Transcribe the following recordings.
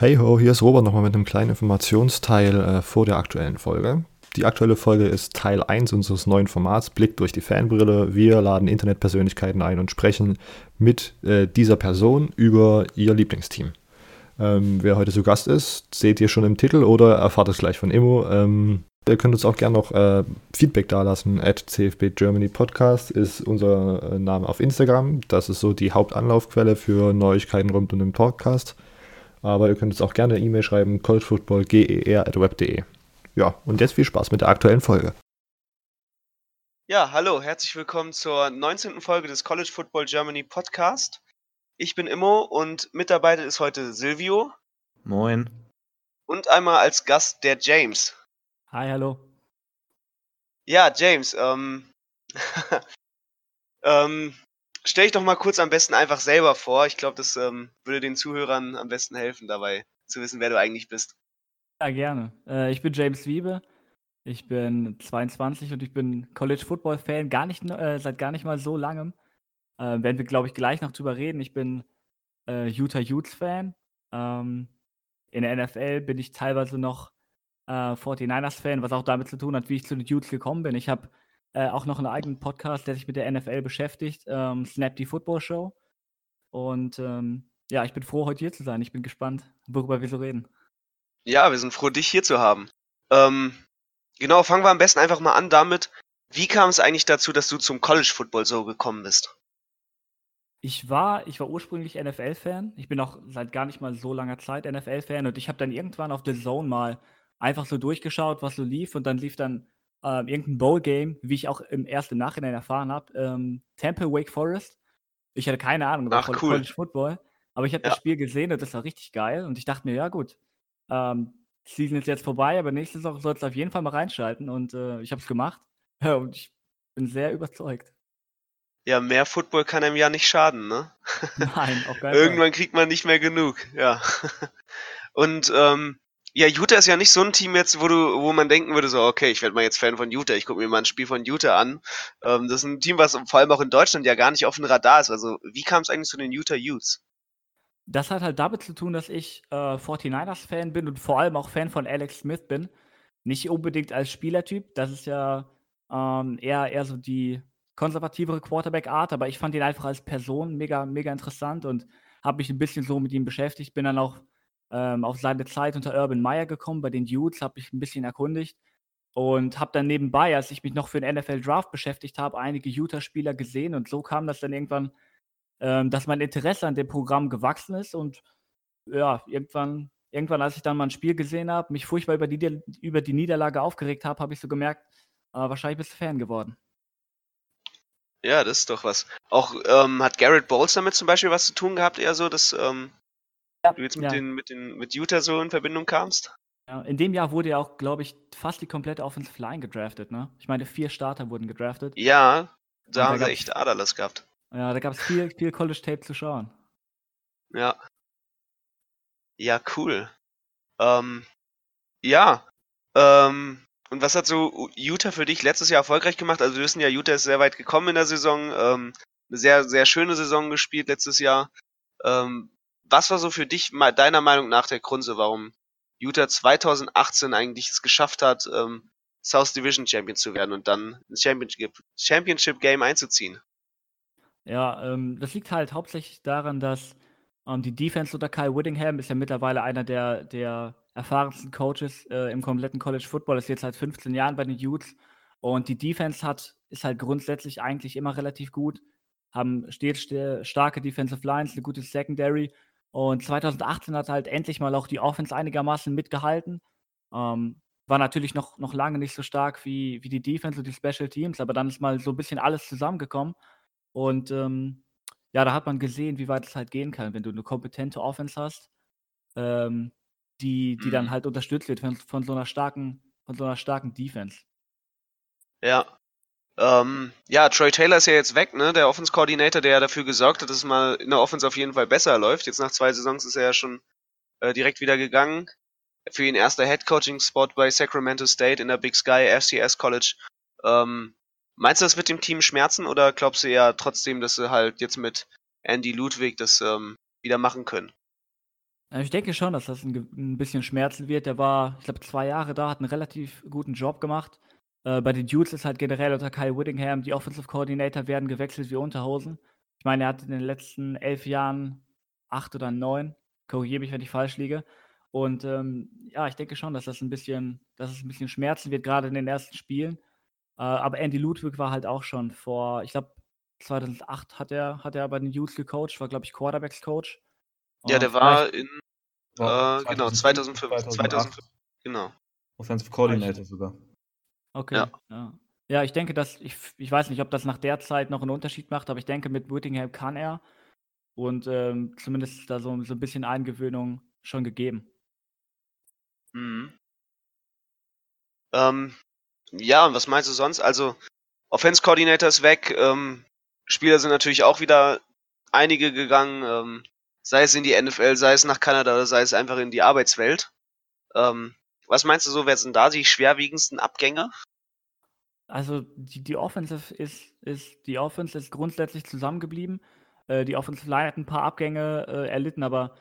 Hey ho, hier ist Robert nochmal mit einem kleinen Informationsteil äh, vor der aktuellen Folge. Die aktuelle Folge ist Teil 1 unseres neuen Formats Blick durch die Fanbrille. Wir laden Internetpersönlichkeiten ein und sprechen mit äh, dieser Person über ihr Lieblingsteam. Ähm, wer heute zu Gast ist, seht ihr schon im Titel oder erfahrt es gleich von Immo. Ähm, ihr könnt uns auch gerne noch äh, Feedback dalassen. At CFB Germany Podcast ist unser äh, Name auf Instagram. Das ist so die Hauptanlaufquelle für Neuigkeiten rund um den Podcast. Aber ihr könnt uns auch gerne eine E-Mail schreiben, collegefootballger.web.de. Ja, und jetzt viel Spaß mit der aktuellen Folge. Ja, hallo, herzlich willkommen zur 19. Folge des College Football Germany Podcast. Ich bin Immo und mit dabei ist heute Silvio. Moin. Und einmal als Gast der James. Hi, hallo. Ja, James, ähm, ähm, stell dich doch mal kurz am besten einfach selber vor. Ich glaube, das ähm, würde den Zuhörern am besten helfen, dabei zu wissen, wer du eigentlich bist. Ja, gerne. Äh, ich bin James Wiebe. Ich bin 22 und ich bin College Football Fan, gar nicht, äh, seit gar nicht mal so langem. Äh, werden wir, glaube ich, gleich noch drüber reden. Ich bin äh, Utah Utes Fan. Ähm, in der NFL bin ich teilweise noch äh, 49ers Fan, was auch damit zu tun hat, wie ich zu den Utes gekommen bin. Ich habe äh, auch noch einen eigenen Podcast, der sich mit der NFL beschäftigt, ähm, Snap die Football Show. Und ähm, ja, ich bin froh, heute hier zu sein. Ich bin gespannt, worüber wir so reden. Ja, wir sind froh, dich hier zu haben. Ähm, genau, fangen wir am besten einfach mal an damit, wie kam es eigentlich dazu, dass du zum College Football so gekommen bist? Ich war, ich war ursprünglich NFL-Fan. Ich bin auch seit gar nicht mal so langer Zeit NFL-Fan und ich habe dann irgendwann auf The Zone mal einfach so durchgeschaut, was so lief und dann lief dann ähm, irgendein Bowl-Game, wie ich auch im ersten Nachhinein erfahren habe, ähm, Temple Wake Forest. Ich hatte keine Ahnung über Ach, cool. College Football, aber ich habe Ja. das Spiel gesehen und das war richtig geil und ich dachte mir, ja gut, ähm, Season ist jetzt vorbei, aber nächste Saison sollst du auf jeden Fall mal reinschalten und äh, ich habe es gemacht und ich bin sehr überzeugt. Ja, mehr Football kann einem ja nicht schaden, ne? Nein, auf keinen Fall. Irgendwann kriegt man nicht mehr genug, ja. Und ähm, ja, Utah ist ja nicht so ein Team jetzt, wo du, wo man denken würde, so, okay, ich werde mal jetzt Fan von Utah, ich gucke mir mal ein Spiel von Utah an. Ähm, das ist ein Team, was vor allem auch in Deutschland ja gar nicht auf dem Radar ist. Also, wie kam es eigentlich zu den Utah Utes? Das hat halt damit zu tun, dass ich äh, 49ers-Fan bin und vor allem auch Fan von Alex Smith bin. Nicht unbedingt als Spielertyp, das ist ja ähm, eher, eher so die konservativere Quarterback-Art, aber ich fand ihn einfach als Person mega, mega interessant und habe mich ein bisschen so mit ihm beschäftigt. Bin dann auch ähm, auf seine Zeit unter Urban Meyer gekommen, bei den Utes, habe mich ein bisschen erkundigt und habe dann nebenbei, als ich mich noch für den NFL-Draft beschäftigt habe, einige Utah-Spieler gesehen und so kam das dann irgendwann ähm, dass mein Interesse an dem Programm gewachsen ist und ja, irgendwann, irgendwann, als ich dann mal ein Spiel gesehen habe, mich furchtbar über die, über die Niederlage aufgeregt habe, habe ich so gemerkt, äh, wahrscheinlich bist du Fan geworden. Ja, das ist doch was. Auch ähm, hat Garrett Bowles damit zum Beispiel was zu tun gehabt, eher so, dass ähm, du jetzt mit, ja, den, mit, den, mit Utah so in Verbindung kamst? ja. In dem Jahr wurde ja auch, glaube ich, fast die komplette Offensive Line gedraftet, ne? Ich meine, vier Starter wurden gedraftet. Ja, Und da da haben sie gab's, echt Aderlass gehabt. ja, da gab es viel, viel College-Tape zu schauen. Ja, ja, cool. Ähm, ja, ähm, und was hat so Utah für dich letztes Jahr erfolgreich gemacht? Also wir wissen ja, Utah ist sehr weit gekommen in der Saison, ähm, eine sehr, sehr schöne Saison gespielt letztes Jahr. Ähm, was war so für dich deiner Meinung nach der Grund, warum Utah 2018 eigentlich es geschafft hat, ähm, South Division Champion zu werden und dann ins Championship, Championship Game einzuziehen? Ja, ähm, das liegt halt hauptsächlich daran, dass ähm, die Defense unter Kyle Whittingham ist ja mittlerweile einer der, der erfahrensten Coaches äh, im kompletten College Football, ist jetzt seit 15 Jahren bei den Utes. Und die Defense hat, ist halt grundsätzlich eigentlich immer relativ gut, haben stets st starke Defensive Lines, eine gute Secondary. Und 2018 hat halt endlich mal auch die Offense einigermaßen mitgehalten. Ähm, war natürlich noch, noch lange nicht so stark wie, wie die Defense und die Special Teams, aber dann ist mal so ein bisschen alles zusammengekommen. Und ähm, ja, da hat man gesehen, wie weit es halt gehen kann, wenn du eine kompetente Offense hast, ähm, die, die dann Mhm. halt unterstützt wird von, von so einer starken, von so einer starken Defense. Ja. Ähm, ja, Troy Taylor ist ja jetzt weg, ne? Der Offense Coordinator, der ja dafür gesorgt hat, dass es mal in der Offense auf jeden Fall besser läuft. Jetzt nach zwei Saisons ist er ja schon äh, direkt wieder gegangen. Für ihn erster Head Coaching Spot bei Sacramento State in der Big Sky FCS College. Ähm, meinst du, das wird dem Team schmerzen oder glaubst du eher trotzdem, dass sie halt jetzt mit Andy Ludwig das ähm, wieder machen können? Ich denke schon, dass das ein, ein bisschen schmerzen wird. Der war, ich glaube, zwei Jahre da, hat einen relativ guten Job gemacht. Äh, bei den Dudes ist halt generell unter Kyle Whittingham, die Offensive Coordinator werden gewechselt wie Unterhosen. Ich meine, er hat in den letzten elf Jahren acht oder neun, korrigiere mich, wenn ich falsch liege. Und ähm, ja, ich denke schon, dass das ein bisschen, dass es ein bisschen schmerzen wird, gerade in den ersten Spielen. Äh, aber Andy Ludwig war halt auch schon vor, ich glaube, 2008 hat er, hat er bei den Youths gecoacht, war, glaube ich, Quarterbacks-Coach. Ja, der war in, äh, genau, 2005, 2005, genau. Offensive Coordinator sogar. Okay, ja. ja. Ja, ich denke, dass, ich, ich weiß nicht, ob das nach der Zeit noch einen Unterschied macht, aber ich denke, mit Whittingham kann er. Und ähm, zumindest ist da so, so ein bisschen Eingewöhnung schon gegeben. Mhm. Ähm, ja, und was meinst du sonst? Also, Offense Coordinator ist weg, ähm, Spieler sind natürlich auch wieder einige gegangen, ähm, sei es in die NFL, sei es nach Kanada oder sei es einfach in die Arbeitswelt. Ähm, was meinst du so, wer sind da die schwerwiegendsten Abgänge? Also die, die Offensive ist, ist, die Offense ist grundsätzlich zusammengeblieben. Äh, die Offensive Line hat ein paar Abgänge äh, erlitten, aber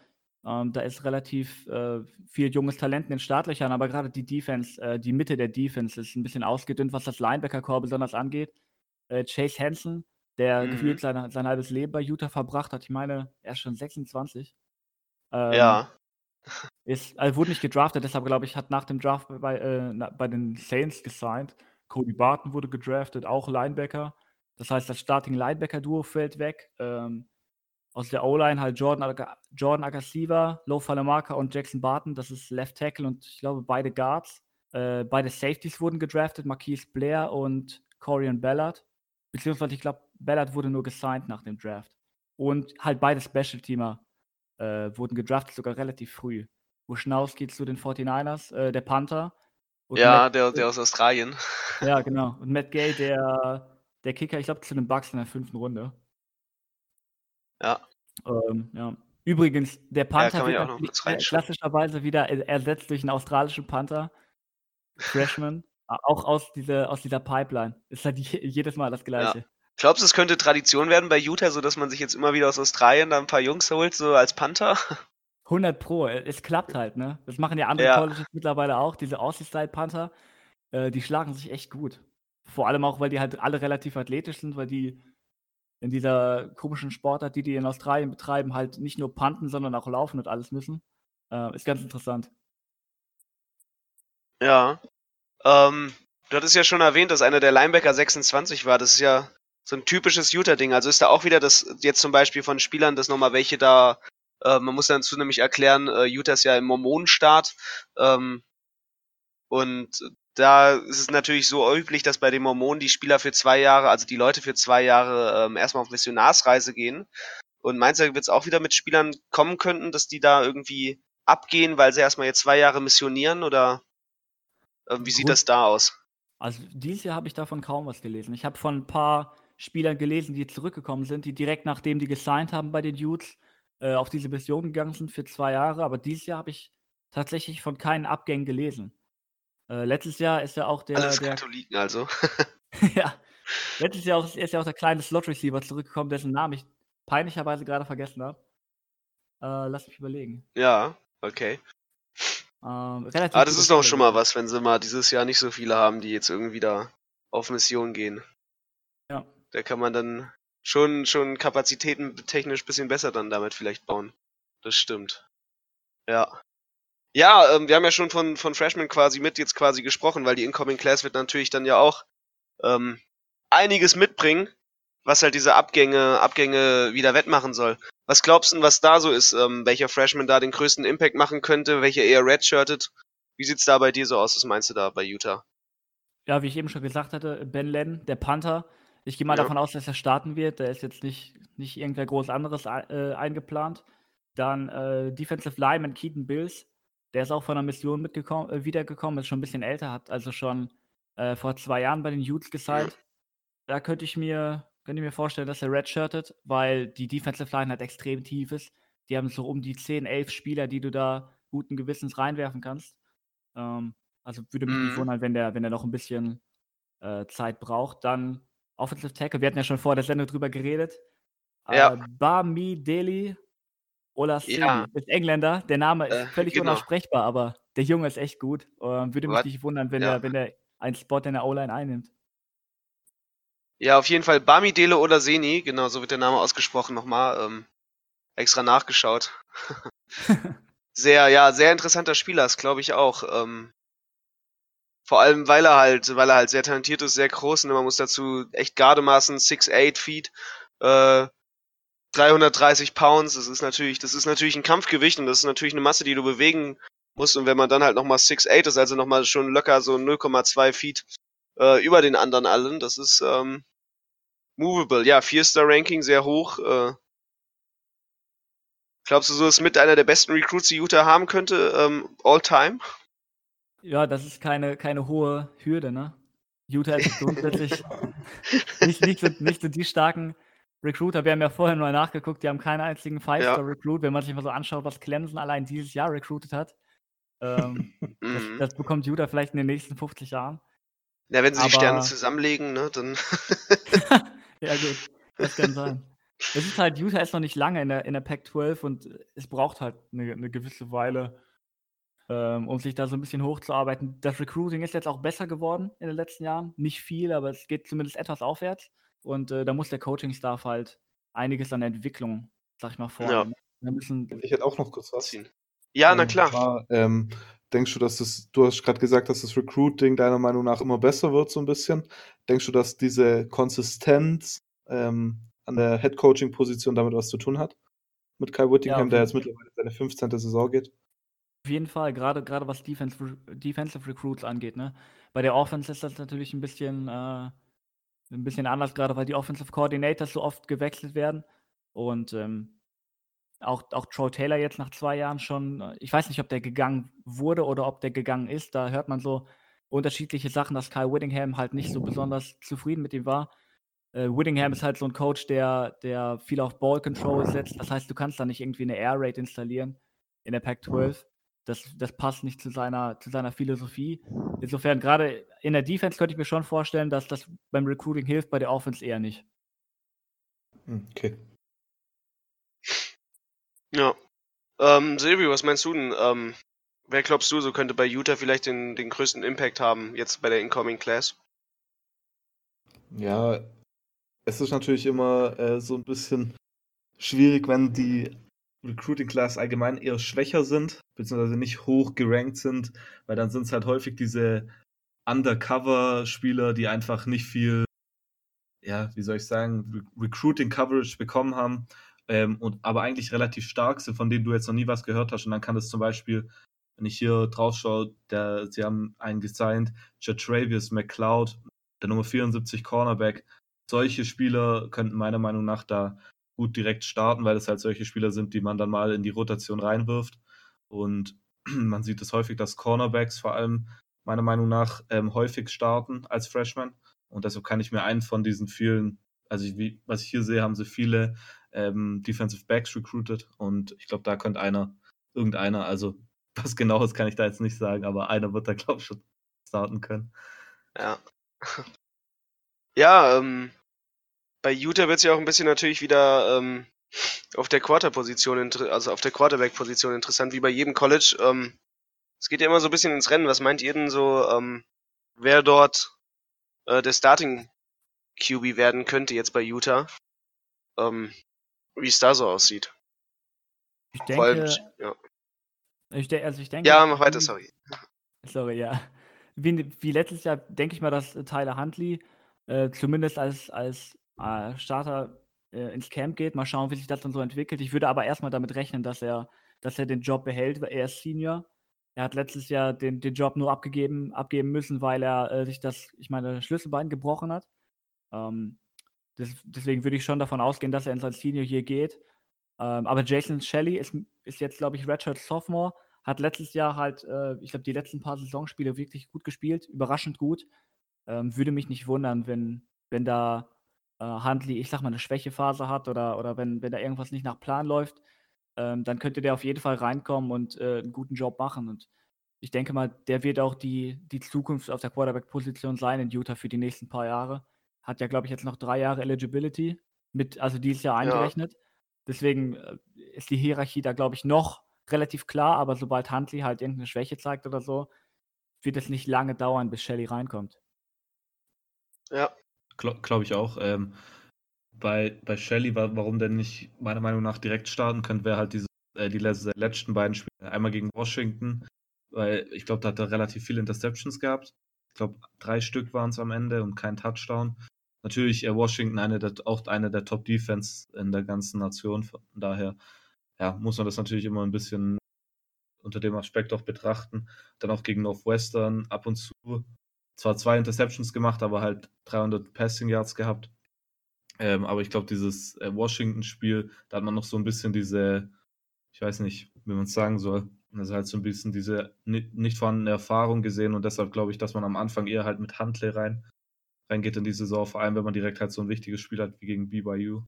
ähm, da ist relativ äh, viel junges Talent in den Startlöchern, aber gerade die Defense, äh, die Mitte der Defense ist ein bisschen ausgedünnt, was das Linebacker-Core besonders angeht. Äh, Chase Hansen, der mhm. gefühlt seine, sein halbes Leben bei Utah verbracht hat, ich meine, er ist schon 26. Ähm, ja. Ist, also wurde nicht gedraftet, deshalb glaube ich, hat nach dem Draft bei, äh, bei den Saints gesigned. Cody Barton wurde gedraftet, auch Linebacker. Das heißt, das Starting Linebacker-Duo fällt weg. Ähm, aus der O-Line halt Jordan, Jordan Agasiva, Low Falamarka und Jackson Barton. Das ist Left Tackle und ich glaube beide Guards. Äh, beide Safeties wurden gedraftet, Marquise Blair und Corian Ballard. Beziehungsweise ich glaube, Ballard wurde nur gesigned nach dem Draft. Und halt beide Special-Teamer äh, wurden gedraftet, sogar relativ früh. Wuschnowski zu den 49ers, äh, der Panther. ja, Matt, der, der aus Australien. Ja, genau. Und Matt Gay, der, der Kicker, ich glaube, zu den Bucks in der fünften Runde. Ja. Ähm, ja. Übrigens, der Panther ja, wird klassischerweise wieder ersetzt durch einen australischen Panther. Freshman. auch aus, diese, aus dieser Pipeline. Ist halt jedes Mal das Gleiche. Ja. Glaubst du, es könnte Tradition werden bei Utah, so dass man sich jetzt immer wieder aus Australien da ein paar Jungs holt, so als Panther? 100 Pro. Es klappt halt, ne? Das machen ja andere ja. Colleges mittlerweile auch, diese Aussie-Style-Panther. Äh, die schlagen sich echt gut. Vor allem auch, weil die halt alle relativ athletisch sind, weil die in dieser komischen Sportart, die die in Australien betreiben, halt nicht nur panten, sondern auch laufen und alles müssen. Äh, ist ganz interessant. Ja. Ähm, du hattest ja schon erwähnt, dass einer der Linebacker 26 war. Das ist ja so ein typisches Utah-Ding. Also ist da auch wieder das jetzt zum Beispiel von Spielern, dass nochmal welche da, äh, man muss dazu nämlich erklären, äh, Utah ist ja im Mormonenstaat. Ähm, und da ist es natürlich so üblich, dass bei den Mormonen die Spieler für zwei Jahre, also die Leute für zwei Jahre ähm, erstmal auf Missionarsreise gehen. Und meinst du, wird es auch wieder mit Spielern kommen könnten, dass die da irgendwie abgehen, weil sie erstmal jetzt zwei Jahre missionieren oder äh, wie sieht Gut. das da aus? Also dieses Jahr habe ich davon kaum was gelesen. Ich habe von ein paar Spielern gelesen, die zurückgekommen sind, die direkt nachdem die gesigned haben bei den Dudes äh, auf diese Mission gegangen sind für zwei Jahre. Aber dieses Jahr habe ich tatsächlich von keinen Abgängen gelesen. Äh, letztes Jahr ist ja auch der. Alles der, Katholiken also. ja. Letztes Jahr auch, ist ja auch der kleine Slot-Receiver zurückgekommen, dessen Namen ich peinlicherweise gerade vergessen habe. Äh, lass mich überlegen. Ja, okay. Ähm, relativ Aber das ist doch schon mal was, wenn sie mal dieses Jahr nicht so viele haben, die jetzt irgendwie da auf Mission gehen. Da kann man dann schon, schon Kapazitäten technisch bisschen besser dann damit vielleicht bauen. Das stimmt. Ja. Ja, ähm, wir haben ja schon von, von Freshman quasi mit jetzt quasi gesprochen, weil die Incoming Class wird natürlich dann ja auch ähm, einiges mitbringen, was halt diese Abgänge, Abgänge wieder wettmachen soll. Was glaubst du, was da so ist? Ähm, welcher Freshman da den größten Impact machen könnte? Welcher eher redshirtet? Wie sieht's da bei dir so aus? Was meinst du da bei Utah? Ja, wie ich eben schon gesagt hatte, Ben Len, der Panther. Ich gehe mal ja. davon aus, dass er starten wird. Der ist jetzt nicht, nicht irgendwer groß anderes äh, eingeplant. Dann äh, Defensive Lineman Keaton Bills. Der ist auch von der Mission mitgekommen, äh, wiedergekommen, ist schon ein bisschen älter, hat also schon äh, vor zwei Jahren bei den Utes gesigned. Da könnte ich mir, könnte ich mir vorstellen, dass er redshirtet, weil die Defensive Line halt extrem tief ist. Die haben so um die 10, 11 Spieler, die du da guten Gewissens reinwerfen kannst. Ähm, also würde mich nicht mhm. wundern, wenn der, wenn der noch ein bisschen äh, Zeit braucht. Dann Offensive Tackle, wir hatten ja schon vor der Sendung drüber geredet. Ja. Äh, Bami Deli Ola Seni, Ja. ist Engländer. Der Name ist Äh, völlig genau. unaussprechbar, aber der Junge ist echt gut. Ähm, würde mich Wat- nicht wundern, wenn ja. er wenn er einen Spot in der O-Line einnimmt. Ja, auf jeden Fall Bamidele oder Seni, genau, so wird der Name ausgesprochen nochmal. Ähm, extra nachgeschaut. sehr, ja, sehr interessanter Spieler ist, glaube ich auch. Ähm, vor allem, weil er halt, weil er halt sehr talentiert ist, sehr groß und man muss dazu echt Gardemaßen, 6'8 Feet, äh, 330 Pounds, das ist natürlich, das ist natürlich ein Kampfgewicht und das ist natürlich eine Masse, die du bewegen musst. Und wenn man dann halt nochmal 6'8 ist, also nochmal schon locker so 0,2 Feet äh, über den anderen allen, das ist, ähm, movable, ja, Vier-Star-Ranking, sehr hoch, äh, Glaubst du, so ist mit einer der besten Recruits, die Utah haben könnte, ähm, all time? Ja, das ist keine, keine hohe Hürde, ne? Utah ist grundsätzlich nicht, nicht, so, nicht so die starken Recruiter. Wir haben ja vorher mal nachgeguckt, die haben keinen einzigen Five-Star-Recruit. Wenn man sich mal so anschaut, was Clemson allein dieses Jahr recruited hat, ähm, das, Mhm. das bekommt Utah vielleicht in den nächsten 50 Jahren. Ja, wenn sie die aber- Sterne zusammenlegen, ne, dann. Ja, gut, das kann sein. Es ist halt, Utah ist noch nicht lange in der, in der Pac-12 und es braucht halt eine, eine gewisse Weile, ähm, um sich da so ein bisschen hochzuarbeiten. Das Recruiting ist jetzt auch besser geworden in den letzten Jahren. Nicht viel, aber es geht zumindest etwas aufwärts. Und äh, da muss der Coaching-Staff halt einiges an Entwicklung, sag ich mal, vornehmen. Müssen, Ich hätte auch noch kurz was. ziehen. Ja, na Ähm, klar. War, ähm, denkst du, dass das, du hast gerade gesagt, dass das Recruiting deiner Meinung nach immer besser wird, so ein bisschen. Denkst du, dass diese Konsistenz ähm, an der Head-Coaching-Position damit was zu tun hat? Mit Kai Whittingham, auf der jeden jetzt mittlerweile seine 15. Saison geht? Auf jeden Fall, gerade gerade was Defense, Defensive Recruits angeht. Ne? Bei der Offense ist das natürlich ein bisschen, äh, ein bisschen anders, gerade weil die Offensive Coordinators so oft gewechselt werden. Und ähm, auch, auch Troy Taylor jetzt nach zwei Jahren schon, äh, ich weiß nicht, ob der gegangen wurde oder ob der gegangen ist. Da hört man so unterschiedliche Sachen, dass Kyle Whittingham halt nicht so besonders zufrieden mit ihm war. Äh, Whittingham ist halt so ein Coach, der, der viel auf Ball Control setzt. Das heißt, du kannst da nicht irgendwie eine Air Raid installieren in der Pac-12. Das, das passt nicht zu seiner, zu seiner Philosophie. Insofern, gerade in der Defense könnte ich mir schon vorstellen, dass das beim Recruiting hilft, bei der Offense eher nicht. Okay. Ja. Ähm, Silvio, was meinst du denn? Ähm, wer glaubst du, so könnte bei Utah vielleicht den, den größten Impact haben, jetzt bei der Incoming Class? Ja, es ist natürlich immer äh, so ein bisschen schwierig, wenn die Recruiting Class allgemein eher schwächer sind, beziehungsweise nicht hoch gerankt sind, weil dann sind es halt häufig diese Undercover-Spieler, die einfach nicht viel, ja, wie soll ich sagen, Re Recruiting Coverage bekommen haben, ähm, und aber eigentlich relativ stark sind, von denen du jetzt noch nie was gehört hast. Und dann kann das zum Beispiel, wenn ich hier drauf schaue, der, sie haben einen gesigned, Travis McCloud, der Nummer 74 Cornerback. Solche Spieler könnten meiner Meinung nach da gut direkt starten, weil es halt solche Spieler sind, die man dann mal in die Rotation reinwirft. Und man sieht es häufig, dass Cornerbacks vor allem meiner Meinung nach ähm, häufig starten als Freshman. Und deshalb kann ich mir einen von diesen vielen, also ich, wie, was ich hier sehe, haben sie viele ähm, Defensive Backs recruited. Und ich glaube, da könnte einer, irgendeiner, also was genaues kann ich da jetzt nicht sagen, aber einer wird da, glaube ich, schon starten können. Ja. Ja, ähm, bei Utah wird es ja auch ein bisschen natürlich wieder ähm, auf der Quarter-Position, also auf der Quarterback-Position interessant, wie bei jedem College. Ähm, es geht ja immer so ein bisschen ins Rennen. Was meint ihr denn so, ähm, wer dort äh, der Starting QB werden könnte jetzt bei Utah? Ähm, wie es da so aussieht. Ich Vor allem, denke, ja. ich de also ich denke, ja, mach weiter, sorry. Sorry, ja. Wie, wie letztes Jahr denke ich mal, dass Tyler Huntley äh, zumindest als, als äh, Starter äh, ins Camp geht. Mal schauen, wie sich das dann so entwickelt. Ich würde aber erstmal damit rechnen, dass er, dass er den Job behält. weil Er ist Senior. Er hat letztes Jahr den, den Job nur abgegeben, abgeben müssen, weil er äh, sich das, ich meine, Schlüsselbein gebrochen hat. Ähm, des, deswegen würde ich schon davon ausgehen, dass er in sein Senior hier geht. Ähm, aber Jason Shelley ist, ist jetzt, glaube ich, Redshirt Sophomore hat letztes Jahr halt, äh, ich glaube, die letzten paar Saisonspiele wirklich gut gespielt, überraschend gut. Ähm, würde mich nicht wundern, wenn, wenn da äh, Huntley, ich sag mal, eine Schwächephase hat oder, oder wenn, wenn da irgendwas nicht nach Plan läuft, ähm, dann könnte der auf jeden Fall reinkommen und äh, einen guten Job machen. Und ich denke mal, der wird auch die, die Zukunft auf der Quarterback-Position sein in Utah für die nächsten paar Jahre. Hat ja, glaube ich, jetzt noch drei Jahre Eligibility, mit, also dieses Jahr Ja. eingerechnet. deswegen äh, ist die Hierarchie da, glaube ich, noch relativ klar, aber sobald Huntley halt irgendeine Schwäche zeigt oder so, wird es nicht lange dauern, bis Shelly reinkommt. Ja. Glaube glaub ich auch. Ähm, bei, bei Shelly, warum denn nicht meiner Meinung nach direkt starten könnte, wäre halt diese, äh, die letzten beiden Spiele. Einmal gegen Washington, weil ich glaube, da hat er relativ viele Interceptions gehabt. Ich glaube, drei Stück waren es am Ende und kein Touchdown. Natürlich äh, Washington eine der, auch eine der Top-Defense in der ganzen Nation. Von daher ja, muss man das natürlich immer ein bisschen unter dem Aspekt auch betrachten. Dann auch gegen Northwestern ab und zu zwar zwei Interceptions gemacht, aber halt 300 Passing Yards gehabt. Ähm, aber ich glaube, dieses äh, Washington-Spiel, da hat man noch so ein bisschen diese, ich weiß nicht, wie man es sagen soll, also halt so ein bisschen diese nicht, vorhandene Erfahrung gesehen und deshalb glaube ich, dass man am Anfang eher halt mit Huntley rein, reingeht in die Saison, vor allem wenn man direkt halt so ein wichtiges Spiel hat wie gegen BYU.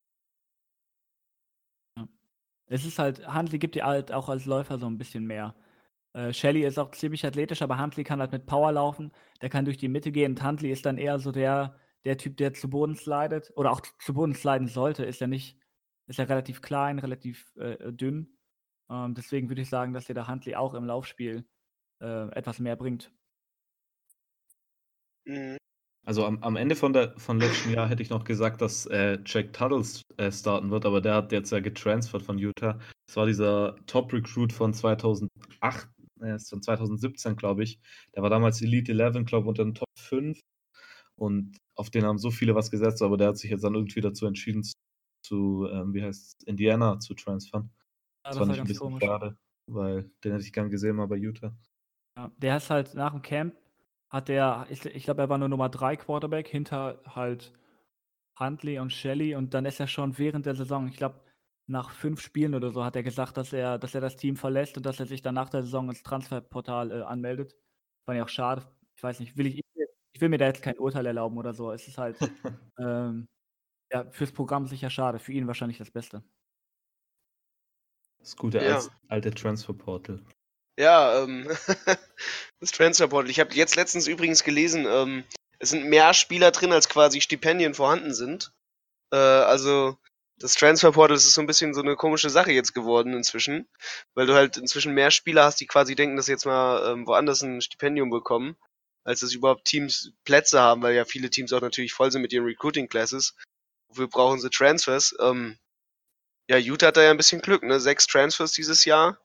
Es ist halt, Huntley gibt dir halt auch als Läufer so ein bisschen mehr. Äh, Shelly ist auch ziemlich athletisch, aber Huntley kann halt mit Power laufen. Der kann durch die Mitte gehen. Und Huntley ist dann eher so der, der Typ, der zu Boden slidet oder auch zu Boden sliden sollte. Ist ja nicht, ist ja relativ klein, relativ äh, dünn. Ähm, deswegen würde ich sagen, dass dir der Huntley auch im Laufspiel äh, etwas mehr bringt. Mhm. Also am, am Ende von, der, von letztem Jahr hätte ich noch gesagt, dass äh, Jack Tuttles äh, starten wird, aber der hat jetzt ja getransfert von Utah. Das war dieser Top-Recruit von 2008, äh, von 2017, glaube ich. Der war damals Elite 11, glaube ich, unter den Top 5. Und auf den haben so viele was gesetzt, aber der hat sich jetzt dann irgendwie dazu entschieden, zu, ähm, wie heißt es, Indiana zu transfern. Ja, das, das fand ich ein bisschen komisch. schade, weil den hätte ich gern gesehen mal bei Utah. Ja, der ist halt nach dem Camp hat der, ich, ich glaube, er war nur Nummer 3 Quarterback hinter halt Huntley und Shelley und dann ist er schon während der Saison, ich glaube, nach fünf Spielen oder so hat er gesagt, dass er, dass er das Team verlässt und dass er sich dann nach der Saison ins Transferportal äh, anmeldet. Fand ich auch schade. Ich weiß nicht, will ich, ich will mir da jetzt kein Urteil erlauben oder so. Es ist halt ähm, ja, fürs Programm sicher schade, für ihn wahrscheinlich das Beste. Das gute ja. alte Transferportal. Ja, ähm, das Transferportal. Ich habe jetzt letztens übrigens gelesen, ähm, es sind mehr Spieler drin, als quasi Stipendien vorhanden sind. Äh, also das Transferportal ist so ein bisschen so eine komische Sache jetzt geworden inzwischen, weil du halt inzwischen mehr Spieler hast, die quasi denken, dass sie jetzt mal ähm, woanders ein Stipendium bekommen, als dass überhaupt Teams Plätze haben, weil ja viele Teams auch natürlich voll sind mit ihren Recruiting Classes. Wofür brauchen sie Transfers? Ähm, ja, Utah hat da ja ein bisschen Glück, ne? Sechs Transfers dieses Jahr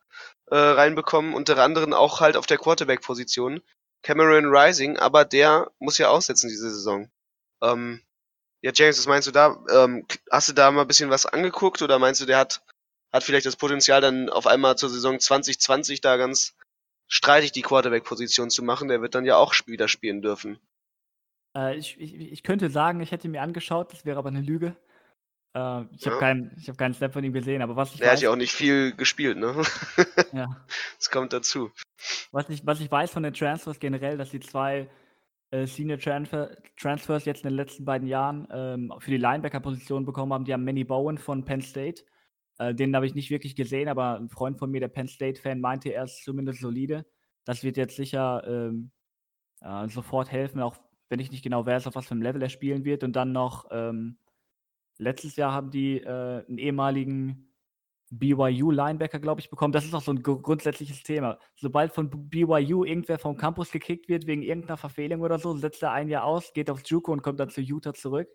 äh, reinbekommen, unter anderem auch halt auf der Quarterback-Position. Cameron Rising, aber der muss ja aussetzen diese Saison. Ähm, ja, James, was meinst du da? Ähm, hast du da mal ein bisschen was angeguckt oder meinst du, der hat, hat vielleicht das Potenzial, dann auf einmal zur Saison 2020 da ganz streitig die Quarterback-Position zu machen? Der wird dann ja auch wieder spielen dürfen. Äh, ich, ich, ich könnte sagen, ich hätte mir angeschaut, das wäre aber eine Lüge. Äh, ich habe ja. keinen, hab keinen Snap von ihm gesehen, aber was ich Der weiß, hat ja auch nicht viel gespielt, ne? ja. Das kommt dazu. Was ich, was ich weiß von den Transfers generell, dass die zwei äh, Senior Transfer, Transfers jetzt in den letzten beiden Jahren ähm, für die Linebacker-Position bekommen haben. Die haben Manny Bowen von Penn State. Äh, den habe ich nicht wirklich gesehen, aber ein Freund von mir, der Penn State-Fan, meinte, er ist zumindest solide. Das wird jetzt sicher ähm, äh, sofort helfen, auch wenn ich nicht genau weiß, auf was für einem Level er spielen wird. Und dann noch ähm, Letztes Jahr haben die äh, einen ehemaligen BYU-Linebacker, glaube ich, bekommen. Das ist auch so ein grundsätzliches Thema. Sobald von BYU irgendwer vom Campus gekickt wird wegen irgendeiner Verfehlung oder so, setzt er ein Jahr aus, geht aufs Juco und kommt dann zu Utah zurück.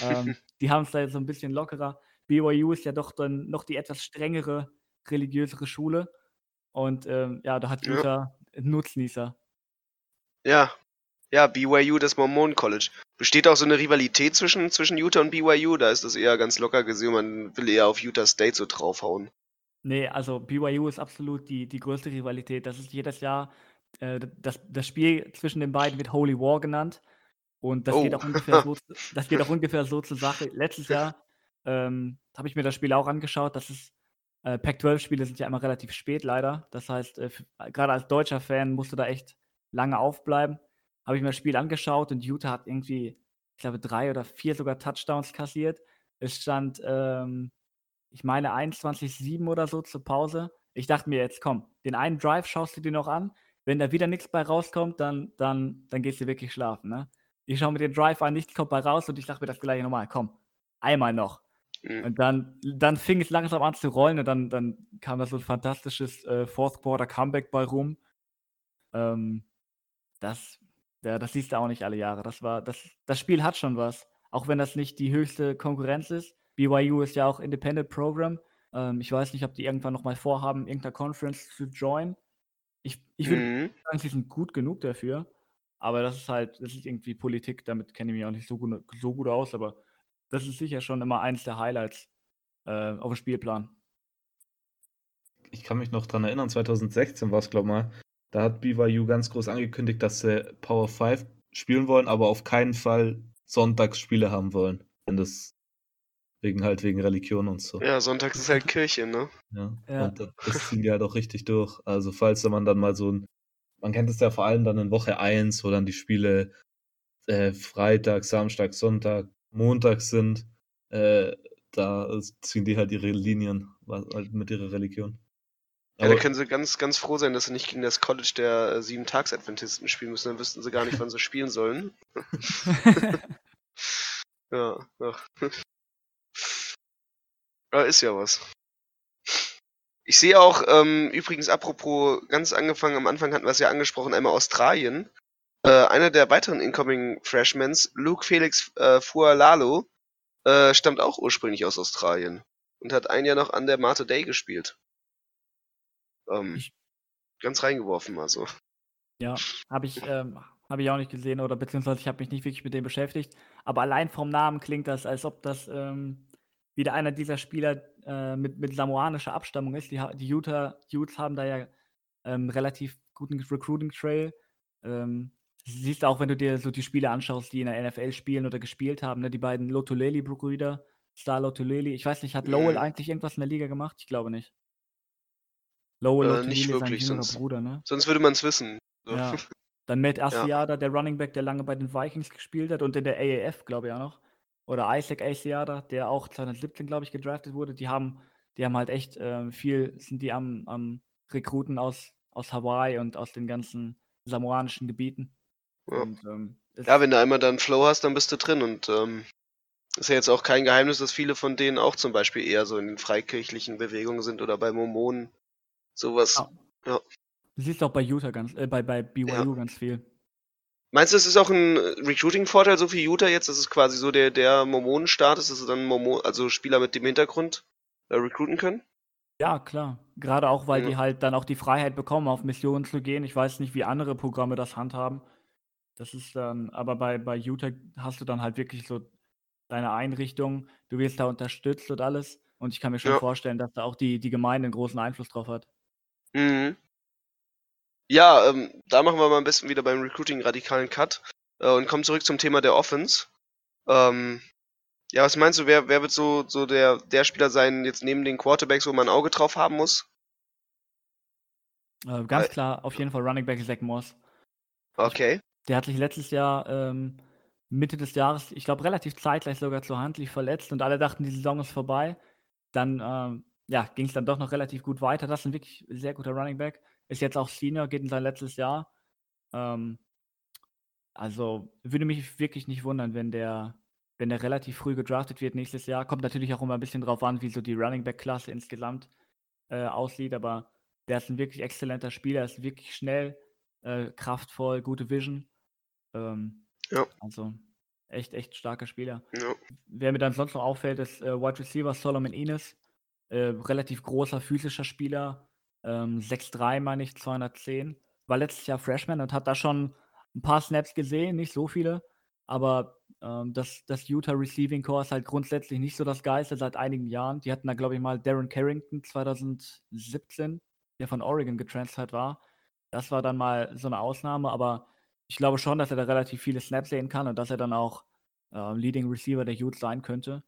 ähm, die haben es da jetzt so ein bisschen lockerer. BYU ist ja doch dann noch die etwas strengere, religiösere Schule. Und ähm, ja, da hat Utah ja. Nutznießer. Ja, ja, BYU, das Mormon College. Besteht auch so eine Rivalität zwischen, zwischen Utah und BYU? Da ist das eher ganz locker gesehen, man will eher auf Utah State so draufhauen. Nee, also BYU ist absolut die, die größte Rivalität. Das ist jedes Jahr, äh, das, das Spiel zwischen den beiden wird Holy War genannt. Und das, oh. geht, auch ungefähr so, das geht auch ungefähr so zur Sache. Letztes Jahr ähm, habe ich mir das Spiel auch angeschaut. Das ist, äh, Pac-12-Spiele sind ja immer relativ spät leider. Das heißt, äh, gerade als deutscher Fan musst du da echt lange aufbleiben habe ich mir das Spiel angeschaut und Utah hat irgendwie, ich glaube, drei oder vier sogar Touchdowns kassiert. Es stand, ähm, ich meine, 21-7 oder so zur Pause. Ich dachte mir jetzt, komm, den einen Drive schaust du dir noch an. Wenn da wieder nichts bei rauskommt, dann, dann, dann gehst du wirklich schlafen. Ne? Ich schaue mir den Drive an, nichts kommt bei raus und ich dachte mir das gleiche nochmal, komm, einmal noch. Mhm. Und dann, dann fing es langsam an zu rollen und dann, dann kam da so ein fantastisches äh, Fourth Quarter Comeback bei rum. Ähm, das, ja, das siehst du auch nicht alle Jahre. Das war, das, das Spiel hat schon was. Auch wenn das nicht die höchste Konkurrenz ist. BYU ist ja auch Independent Program. Ähm, ich weiß nicht, ob die irgendwann nochmal vorhaben, irgendeiner Conference zu joinen. Ich, ich würde mhm. sagen, sie sind gut genug dafür. Aber das ist halt, das ist irgendwie Politik, damit kenne ich mich auch nicht so gut, so gut aus, aber das ist sicher schon immer eins der Highlights äh, auf dem Spielplan. Ich kann mich noch daran erinnern, 2016 war es, glaube ich mal, da hat BYU ganz groß angekündigt, dass sie Power 5 spielen wollen, aber auf keinen Fall Sonntagsspiele haben wollen. Wenn das wegen halt wegen Religion und so. Ja, sonntags ist halt Kirche, ne? Ja. ja. Und das ziehen die halt auch richtig durch. Also falls man dann mal so ein, man kennt es ja vor allem dann in Woche 1, wo dann die Spiele äh, Freitag, Samstag, Sonntag, Montag sind, äh, da ziehen die halt ihre Linien halt mit ihrer Religion. Ja, da können sie ganz, ganz froh sein, dass sie nicht gegen das College der äh, Sieben-Tags-Adventisten spielen müssen, dann wüssten sie gar nicht, wann sie spielen sollen. ja, ach. ja, ist ja was. Ich sehe auch, ähm, übrigens, apropos, ganz angefangen, am Anfang hatten wir es ja angesprochen, einmal Australien. Äh, einer der weiteren Incoming Freshmans, Luke Felix äh, Fualalo, äh, stammt auch ursprünglich aus Australien und hat ein Jahr noch an der Marte Day gespielt. Ähm, ganz reingeworfen, also. Ja, habe ich, ähm, hab ich auch nicht gesehen oder beziehungsweise ich habe mich nicht wirklich mit dem beschäftigt. Aber allein vom Namen klingt das, als ob das ähm, wieder einer dieser Spieler äh, mit, mit samoanischer Abstammung ist. Die, die Utah Utes haben da ja ähm, relativ guten Recruiting-Trail. Ähm, siehst auch, wenn du dir so die Spiele anschaust, die in der NFL spielen oder gespielt haben, ne? die beiden Lotuleli-Brüder, Star Lotuleli. Ich weiß nicht, hat Lowell mhm. eigentlich irgendwas in der Liga gemacht? Ich glaube nicht. Lowell äh, nicht wirklich, sonst, Bruder, ne? sonst würde man es wissen. So. Ja. Dann Matt Asiada, ja. der Running Back, der lange bei den Vikings gespielt hat und in der AAF, glaube ich auch noch. Oder Isaac Asiada, der auch 2017, glaube ich, gedraftet wurde. Die haben, die haben halt echt äh, viel, sind die am, am Rekruten aus, aus Hawaii und aus den ganzen samoanischen Gebieten. Ja. Und, ähm, ja, wenn du einmal dann Flow hast, dann bist du drin und ähm, ist ja jetzt auch kein Geheimnis, dass viele von denen auch zum Beispiel eher so in den freikirchlichen Bewegungen sind oder bei Mormonen Sowas. Ja. ja. Du siehst auch bei Utah ganz, äh, bei, bei BYU ja. ganz viel. Meinst du, es ist auch ein Recruiting-Vorteil so für Utah jetzt, dass es quasi so der, der Mormonenstaat ist, dass sie dann Mormon, also Spieler mit dem Hintergrund äh, recruiten können? Ja, klar. Gerade auch, weil ja. die halt dann auch die Freiheit bekommen, auf Missionen zu gehen. Ich weiß nicht, wie andere Programme das handhaben. Das ist dann, aber bei, bei Utah hast du dann halt wirklich so deine Einrichtung, du wirst da unterstützt und alles. Und ich kann mir schon ja. vorstellen, dass da auch die, die Gemeinde einen großen Einfluss drauf hat. Mhm. Ja, ähm, da machen wir mal am besten wieder beim Recruiting radikalen Cut äh, und kommen zurück zum Thema der Offense. Ähm, ja, was meinst du, wer, wer wird so, so der, der Spieler sein, jetzt neben den Quarterbacks, wo man ein Auge drauf haben muss? Äh, ganz Weil, klar, auf jeden Fall Running Back Zach Moss. Okay. Der hat sich letztes Jahr, ähm, Mitte des Jahres, ich glaube relativ zeitgleich sogar zur Handlich verletzt und alle dachten, die Saison ist vorbei. Dann ähm, ja, ging es dann doch noch relativ gut weiter. Das ist ein wirklich sehr guter Running Back. Ist jetzt auch Senior, geht in sein letztes Jahr. Ähm, also würde mich wirklich nicht wundern, wenn der, wenn der relativ früh gedraftet wird nächstes Jahr. Kommt natürlich auch immer ein bisschen drauf an, wie so die Running Back-Klasse insgesamt äh, aussieht, aber der ist ein wirklich exzellenter Spieler, ist wirklich schnell, äh, kraftvoll, gute Vision. Ähm, ja. Also echt, echt starker Spieler. Ja. Wer mir dann sonst noch auffällt, ist äh, Wide Receiver Solomon Enes äh, relativ großer physischer Spieler, ähm, 6'3 meine ich, 210. War letztes Jahr Freshman und hat da schon ein paar Snaps gesehen, nicht so viele, aber ähm, das, das Utah Receiving Core ist halt grundsätzlich nicht so das Geiste seit einigen Jahren. Die hatten da, glaube ich, mal Darren Carrington 2017, der von Oregon getransfert war. Das war dann mal so eine Ausnahme, aber ich glaube schon, dass er da relativ viele Snaps sehen kann und dass er dann auch äh, Leading Receiver der Utes sein könnte.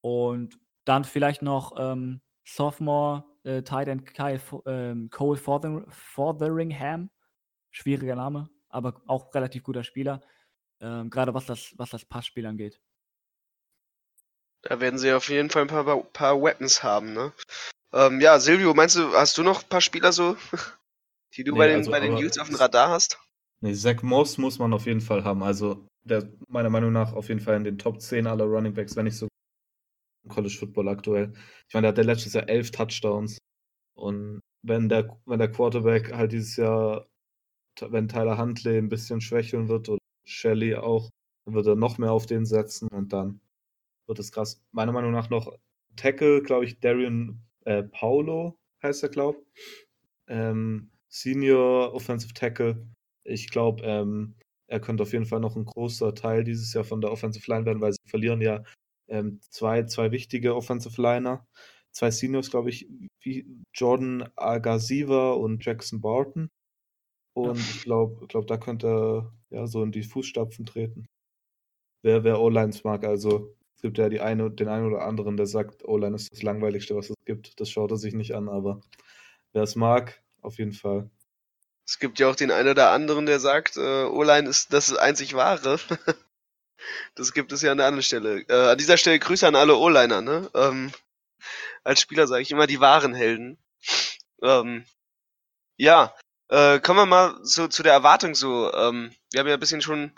Und dann vielleicht noch ähm, Sophomore äh, Tight End Kyle, ähm, Cole Fother Fotheringham. Schwieriger Name, aber auch relativ guter Spieler. Ähm, Gerade was das, was das Passspiel angeht. Da werden sie auf jeden Fall ein paar, paar Weapons haben, ne? Ähm, ja, Silvio, meinst du, hast du noch ein paar Spieler so, die du nee, bei den, also, bei den Youths auf dem Radar hast? Nee, Zach Moss muss man auf jeden Fall haben. Also, der meiner Meinung nach auf jeden Fall in den Top 10 aller Running Backs, wenn nicht so College Football aktuell. Ich meine, der hatte letztes Jahr elf Touchdowns. Und wenn der, wenn der Quarterback halt dieses Jahr, wenn Tyler Huntley ein bisschen schwächeln wird und Shelley auch, dann wird er noch mehr auf den setzen und dann wird es krass. Meiner Meinung nach noch Tackle, glaube ich, Darian äh, Paulo heißt er, glaube ähm, Senior Offensive Tackle. Ich glaube, ähm, er könnte auf jeden Fall noch ein großer Teil dieses Jahr von der Offensive Line werden, weil sie verlieren ja ähm, zwei, zwei wichtige Offensive Liner. Zwei Seniors, glaube ich, wie Jordan Agassiva und Jackson Barton. Und ich glaube, glaub, da könnte er ja so in die Fußstapfen treten. Wer, wer O-Lines mag, also es gibt ja die eine, den einen oder anderen, der sagt, O-Line ist das langweiligste, was es gibt. Das schaut er sich nicht an, aber wer es mag, auf jeden Fall. Es gibt ja auch den einen oder anderen, der sagt, äh, O-Line ist das einzig wahre. das gibt es ja an der anderen Stelle. Äh, an dieser Stelle Grüße an alle O-Liner, ne? Ähm, als Spieler sage ich immer die wahren Helden. Ähm, ja, äh, kommen wir mal so zu der Erwartung so. Ähm, wir haben ja ein bisschen schon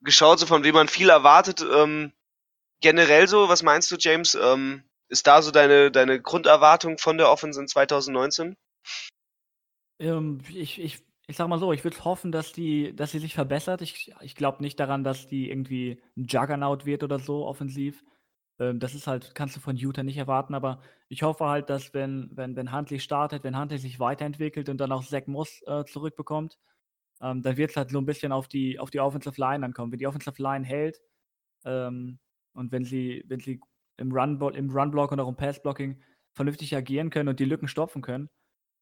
geschaut, so von wem man viel erwartet. Ähm, generell so, was meinst du, James? Ähm, ist da so deine, deine Grunderwartung von der Offense in 2019? Ähm, ich, ich, ich sag mal so, ich würde hoffen, dass die, dass sie sich verbessert. Ich, ich glaube nicht daran, dass die irgendwie ein Juggernaut wird oder so offensiv. Ähm, das ist halt, kannst du von Utah nicht erwarten, aber ich hoffe halt, dass wenn, wenn, wenn Huntley startet, wenn Huntley sich weiterentwickelt und dann auch Zach Moss äh, zurückbekommt, ähm, dann wird es halt so ein bisschen auf die, auf die Offensive Line ankommen. Wenn die Offensive Line hält ähm, und wenn sie, wenn sie im Run-Block im Run und auch im Pass-Blocking vernünftig agieren können und die Lücken stopfen können,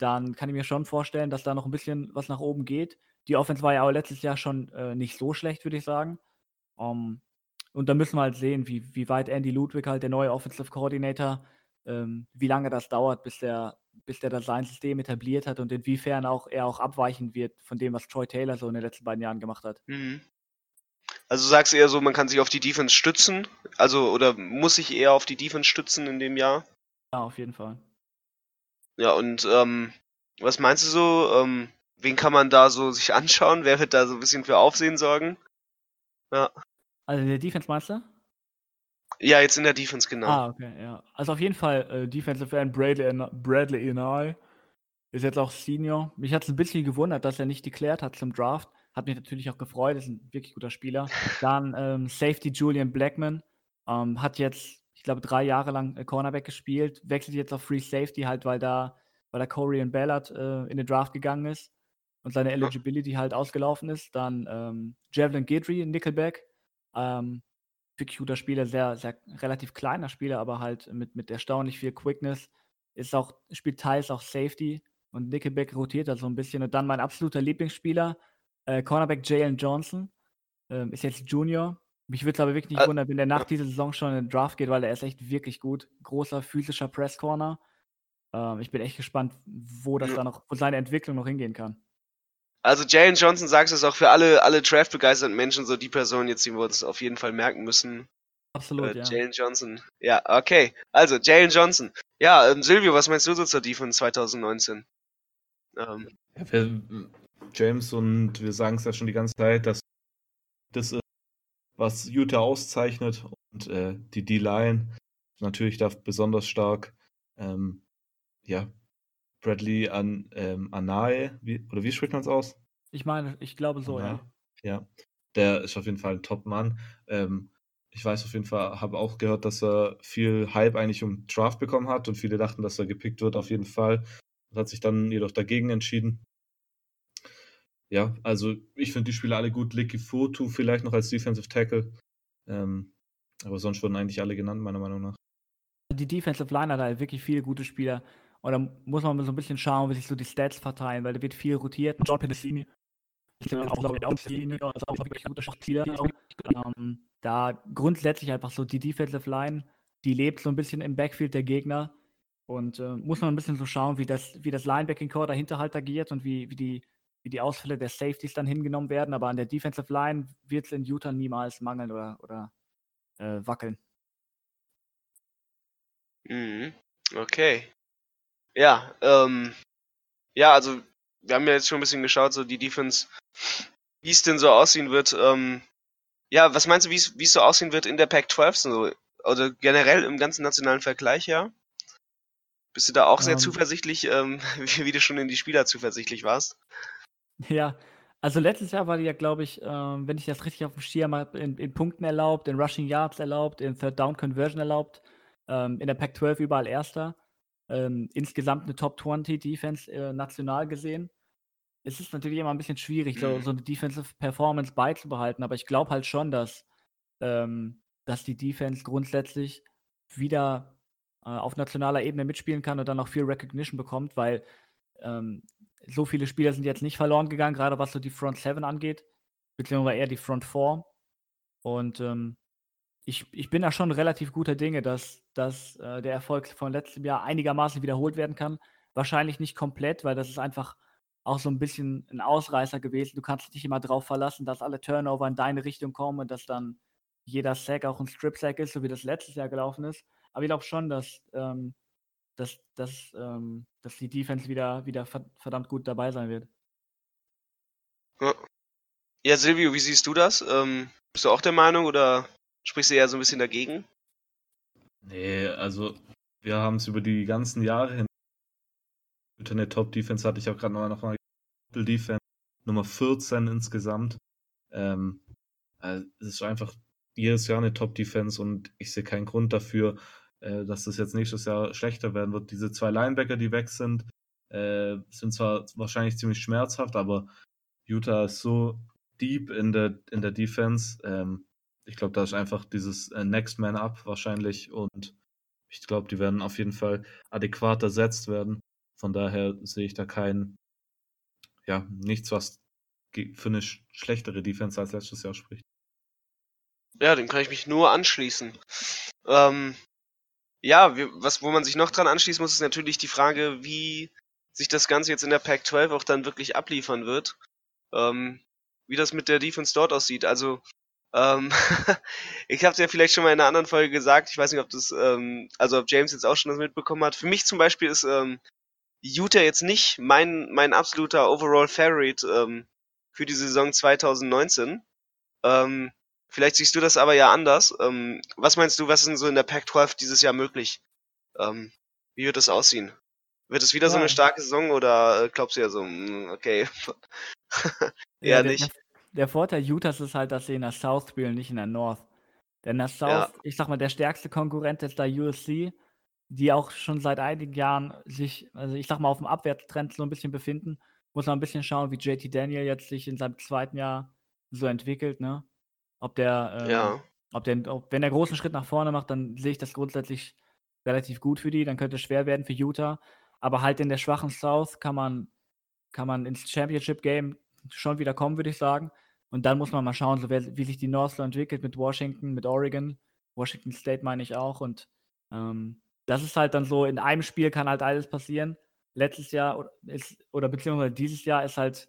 dann kann ich mir schon vorstellen, dass da noch ein bisschen was nach oben geht. Die Offense war ja auch letztes Jahr schon äh, nicht so schlecht, würde ich sagen. Um, und da müssen wir halt sehen, wie, wie weit Andy Ludwig halt, der neue Offensive Coordinator, ähm, wie lange das dauert, bis der, bis der das sein System etabliert hat und inwiefern auch er auch abweichen wird von dem, was Troy Taylor so in den letzten beiden Jahren gemacht hat. Mhm. Also sagst du eher so, man kann sich auf die Defense stützen? Also, oder muss sich eher auf die Defense stützen in dem Jahr? Ja, auf jeden Fall. Ja, und ähm, was meinst du so? Ähm, wen kann man da so sich anschauen? Wer wird da so ein bisschen für Aufsehen sorgen? Ja. Also der Defense Meister? Ja, jetzt in der Defense, genau. Ah, okay, ja. Also auf jeden Fall äh, Defensive End Bradley, Bradley Enai ist jetzt auch Senior. Mich hat es ein bisschen gewundert, dass er nicht deklärt hat zum Draft. Hat mich natürlich auch gefreut, ist ein wirklich guter Spieler. Dann ähm, Safety Julian Blackman ähm, hat jetzt, ich glaube, drei Jahre lang äh, Cornerback gespielt, wechselt jetzt auf Free Safety halt, weil da, weil da Corey und Ballard äh, in den Draft gegangen ist und seine Eligibility halt ausgelaufen ist. Dann ähm, Javelin Guidry, Nickelback, ähm, guter Spieler, sehr, sehr relativ kleiner Spieler, aber halt mit, mit erstaunlich viel Quickness. Ist auch, spielt teils auch Safety und Nickelback rotiert da so ein bisschen. Und dann mein absoluter Lieblingsspieler, äh, Cornerback Jalen Johnson, äh, ist jetzt Junior. Mich würde es aber wirklich nicht wundern, wenn der nach dieser Saison schon in den Draft geht, weil er ist echt wirklich gut. Großer physischer Press-Corner. Ähm, ich bin echt gespannt, wo das ja. dann noch, wo seine Entwicklung noch hingehen kann. Also Jalen Johnson sagst du es auch für alle, alle Draft-begeisterten Menschen, so die Person jetzt, die wir uns auf jeden Fall merken müssen. Absolut, äh, ja. Jalen Johnson. Ja, okay. Also, Jalen Johnson. Ja, ähm, Silvio, was meinst du so zur Defense 2019? Ähm. Ja, wir, James und wir sagen es ja schon die ganze Zeit, dass das ist, was Utah auszeichnet und äh, die D-Line natürlich da besonders stark. Ähm, ja, Bradley an, ähm, Anae, wie, oder wie spricht man es aus? Ich meine, ich glaube so, Anae. ja. Ja, der ist auf jeden Fall ein Top-Mann. Ähm, ich weiß auf jeden Fall, habe auch gehört, dass er viel Hype eigentlich um Draft bekommen hat und viele dachten, dass er gepickt wird, auf jeden Fall. Und hat sich dann jedoch dagegen entschieden. Ja, also ich finde die Spieler alle gut. Licky Fotu vielleicht noch als Defensive Tackle. Ähm, aber sonst wurden eigentlich alle genannt, meiner Meinung nach. Die Defensive Line hat halt wirklich viele gute Spieler. Und dann muss man so ein bisschen schauen, wie sich so die Stats verteilen, weil da wird viel rotiert. John Pedicini ist auch, glaube ich, auch Senior, ist auch wirklich guter Spieler. Ähm, da grundsätzlich einfach so die Defensive Line, die lebt so ein bisschen im Backfield der Gegner. Und äh, muss man ein bisschen so schauen, wie das, wie das Linebacking-Core dahinter halt agiert und wie, wie, die, wie die Ausfälle der Safeties dann hingenommen werden. Aber an der Defensive Line wird es in Utah niemals mangeln oder, oder äh, wackeln. Mhm. Okay. Ja, ähm, ja, also wir haben ja jetzt schon ein bisschen geschaut, so die Defense, wie es denn so aussehen wird. Ähm, ja, was meinst du, wie es so aussehen wird in der Pac-12? So, oder generell im ganzen nationalen Vergleich, ja? Bist du da auch sehr Ähm. zuversichtlich, ähm, wie, wie du schon in die Spieler zuversichtlich warst? Ja, also letztes Jahr war die ja, glaube ich, ähm, wenn ich das richtig auf dem Schirm habe, in, in Punkten erlaubt, in Rushing Yards erlaubt, in Third Down Conversion erlaubt, ähm, in der Pac-12 überall Erster. Ähm, insgesamt eine Top 20 Defense äh, national gesehen. Es ist natürlich immer ein bisschen schwierig, so, Mhm. so eine Defensive Performance beizubehalten, aber ich glaube halt schon, dass, ähm, dass die Defense grundsätzlich wieder äh, auf nationaler Ebene mitspielen kann und dann auch viel Recognition bekommt, weil ähm, so viele Spieler sind jetzt nicht verloren gegangen, gerade was so die Front 7 angeht, beziehungsweise eher die Front 4. Und ähm, ich, ich bin da schon relativ guter Dinge, dass, dass äh, der Erfolg von letztem Jahr einigermaßen wiederholt werden kann. Wahrscheinlich nicht komplett, weil das ist einfach auch so ein bisschen ein Ausreißer gewesen. Du kannst dich nicht immer drauf verlassen, dass alle Turnover in deine Richtung kommen und dass dann jeder Sack auch ein Strip-Sack ist, so wie das letztes Jahr gelaufen ist. Aber ich glaube schon, dass, ähm, dass, dass, ähm, dass die Defense wieder, wieder ver- verdammt gut dabei sein wird. Ja. Ja, Silvio, wie siehst du das? Ähm, bist du auch der Meinung oder sprichst du eher so ein bisschen dagegen? Nee, also wir haben es über die ganzen Jahre hin. Eine Top-Defense hatte ich auch gerade noch mal Defense Nummer 14 insgesamt. Ähm, also es ist einfach jedes Jahr eine Top-Defense und ich sehe keinen Grund dafür, äh, dass das jetzt nächstes Jahr schlechter werden wird. Diese zwei Linebacker, die weg sind, äh, sind zwar wahrscheinlich ziemlich schmerzhaft, aber Utah ist so deep in der, in der Defense. Ähm, ich glaube, da ist einfach dieses äh, Next Man Up wahrscheinlich und ich glaube, die werden auf jeden Fall adäquat ersetzt werden. Von daher sehe ich da kein, ja, nichts, was für eine sch schlechtere Defense als letztes Jahr spricht. Ja, dem kann ich mich nur anschließen. Ähm, ja, wir, was, wo man sich noch dran anschließen muss, ist natürlich die Frage, wie sich das Ganze jetzt in der Pac-12 auch dann wirklich abliefern wird. Ähm, wie das mit der Defense dort aussieht. Also, ähm, ich habe es ja vielleicht schon mal in einer anderen Folge gesagt, ich weiß nicht, ob das, ähm, also ob James jetzt auch schon das mitbekommen hat. Für mich zum Beispiel ist ähm, Utah jetzt nicht mein, mein absoluter Overall Favorite ähm, für die Saison 2019. Ähm, vielleicht siehst du das aber ja anders. Ähm, was meinst du, was ist denn so in der Pac-12 dieses Jahr möglich? Ähm, wie wird das aussehen? Wird es wieder so Ja. eine starke Saison oder äh, glaubst du ja so, mm, okay, eher der, nicht? Der, der Vorteil Utahs ist halt, dass sie in der South spielen, nicht in der North. Denn der South, Ja. ich sag mal, der stärkste Konkurrent ist da USC, die auch schon seit einigen Jahren sich, also ich sag mal, auf dem Abwärtstrend so ein bisschen befinden. Muss man ein bisschen schauen, wie JT Daniel jetzt sich in seinem zweiten Jahr so entwickelt, ne? Ob der, ähm, Ja. ob der, ob, wenn er großen Schritt nach vorne macht, dann sehe ich das grundsätzlich relativ gut für die. Dann könnte es schwer werden für Utah. Aber halt in der schwachen South kann man, kann man ins Championship Game schon wieder kommen, würde ich sagen. Und dann muss man mal schauen, so wer, wie sich die North so entwickelt mit Washington, mit Oregon. Washington State meine ich auch. Und ähm, das ist halt dann so, in einem Spiel kann halt alles passieren. Letztes Jahr ist, oder beziehungsweise dieses Jahr ist halt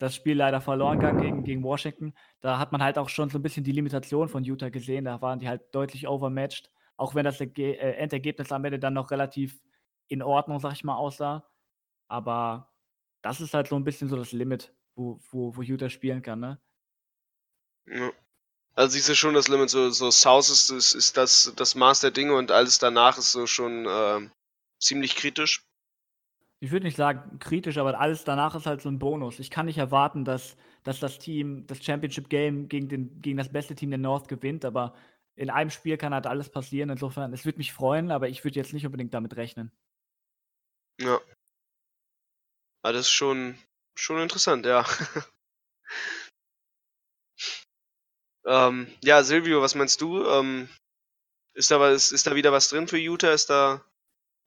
das Spiel leider verloren gegangen gegen, gegen Washington. Da hat man halt auch schon so ein bisschen die Limitation von Utah gesehen. Da waren die halt deutlich overmatched. Auch wenn das äh, Endergebnis am Ende dann noch relativ in Ordnung, sag ich mal, aussah. Aber das ist halt so ein bisschen so das Limit, wo, wo, wo Utah spielen kann, ne? ja. Also siehst du schon das Limit, so, so South ist, ist, ist das, das Maß der Dinge und alles danach ist so schon ähm, ziemlich kritisch. Ich würde nicht sagen kritisch, aber alles danach ist halt so ein Bonus. Ich kann nicht erwarten, dass, dass das Team das Championship Game gegen, den, gegen das beste Team der North gewinnt, aber in einem Spiel kann halt alles passieren. Insofern, es würde mich freuen, aber ich würde jetzt nicht unbedingt damit rechnen. Ja. Aber das ist schon, schon interessant, ja. ähm, ja, Silvio, was meinst du? Ähm, ist, da was, ist da wieder was drin für Utah? Ist da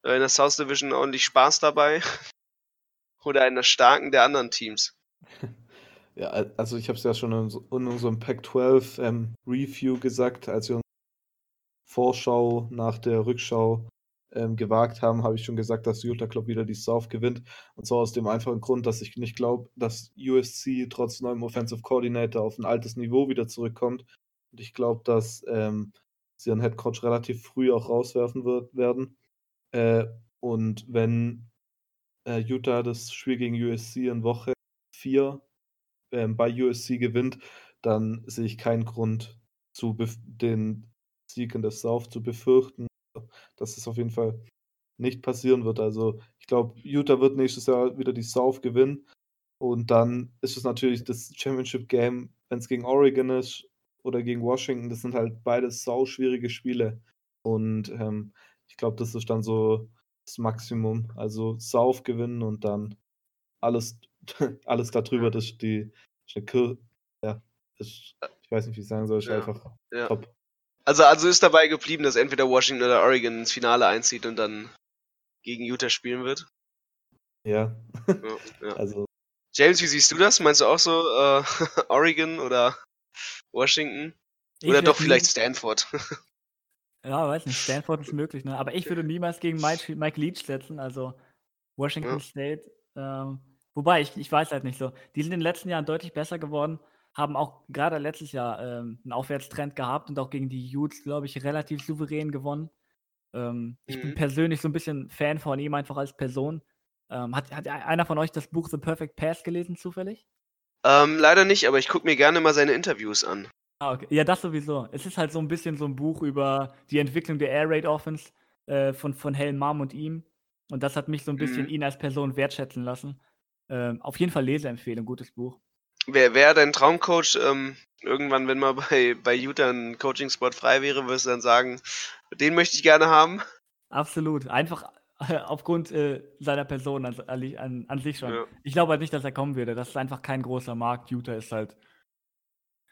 in der South Division ordentlich Spaß dabei? Oder in der starken der anderen Teams? Ja, al- also ich habe es ja schon in, unserem Pac-12 ähm, Review gesagt, als wir uns Vorschau nach der Rückschau ähm, gewagt haben, habe ich schon gesagt, dass Utah Club wieder die South gewinnt. Und zwar aus dem einfachen Grund, dass ich nicht glaube, dass USC trotz neuem Offensive Coordinator auf ein altes Niveau wieder zurückkommt. Und ich glaube, dass ähm, sie ihren Head Coach relativ früh auch rauswerfen wird, werden. Äh, und wenn äh, Utah das Spiel gegen USC in Woche 4 ähm, bei USC gewinnt, dann sehe ich keinen Grund, zu den Sieg in der South zu befürchten, dass es auf jeden Fall nicht passieren wird. Also ich glaube, Utah wird nächstes Jahr wieder die South gewinnen. Und dann ist es natürlich das Championship Game, wenn es gegen Oregon ist oder gegen Washington. Das sind halt beides sau schwierige Spiele. Und ähm, ich glaube, das ist dann so das Maximum. Also South gewinnen und dann alles, alles darüber, das ist die ist eine Kir ja, ist, ich weiß nicht, wie ich sagen soll, ist Ja, einfach ja. top. Also, also ist dabei geblieben, dass entweder Washington oder Oregon ins Finale einzieht und dann gegen Utah spielen wird. Ja, Ja, ja. also James, wie siehst du das? Meinst du auch so äh, Oregon oder Washington? Ich Oder doch vielleicht Stanford? Ja, weiß nicht. Stanford ist möglich, ne? Aber ich würde niemals gegen Mike, Mike Leach setzen, also Washington Ja. State. Ähm, wobei, ich, ich weiß halt nicht so. Die sind in den letzten Jahren deutlich besser geworden, haben auch gerade letztes Jahr ähm, einen Aufwärtstrend gehabt und auch gegen die Utes, glaube ich, relativ souverän gewonnen. Ähm, ich bin Mhm. persönlich so ein bisschen Fan von ihm, einfach als Person. Ähm, hat, hat einer von euch das Buch The Perfect Pass gelesen, zufällig? ähm, leider nicht, aber ich gucke mir gerne mal seine Interviews an. Ah, okay. Ja, das sowieso. Es ist halt so ein bisschen so ein Buch über die Entwicklung der Air Raid Offense äh, von, von Helen Mom und ihm. Und das hat mich so ein bisschen Mhm. ihn als Person wertschätzen lassen. Ähm, auf jeden Fall Leseempfehlung, gutes Buch. Wer wäre dein Traumcoach? Ähm, irgendwann, wenn mal bei, bei Utah ein Coaching-Spot frei wäre, wirst du dann sagen, den möchte ich gerne haben. Absolut. Einfach äh, aufgrund äh, seiner Person an, an, an sich schon. Ja. Ich glaube halt nicht, dass er kommen würde. Das ist einfach kein großer Markt. Utah ist halt